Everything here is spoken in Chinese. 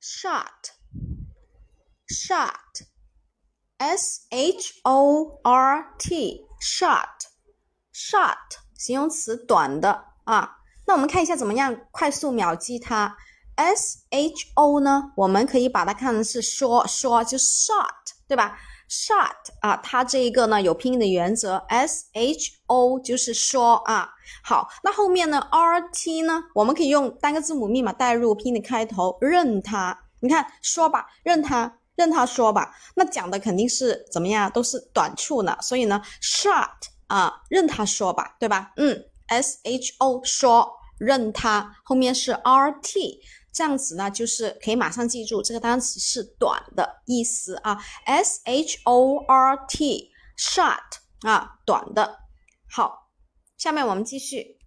short，short，s h o r t，short，short，形容词，短的啊。那我们看一下怎么样快速秒击它。S h o 呢，我们可以把它看成是说说，就 short，对吧？short 啊，它这一个呢有拼音的原则，s h o 就是说啊。好，那后面呢，r t 呢，我们可以用单个字母密码代入拼音的开头，任它。你看，说吧，任它，任他说吧。那讲的肯定是怎么样，都是短处呢。所以呢，short 啊，任他说吧，对吧？嗯，s h o 说，任他，后面是 r t。这样子呢，就是可以马上记住这个单词是短的意思啊，s h o r t short 啊，短的。好，下面我们继续。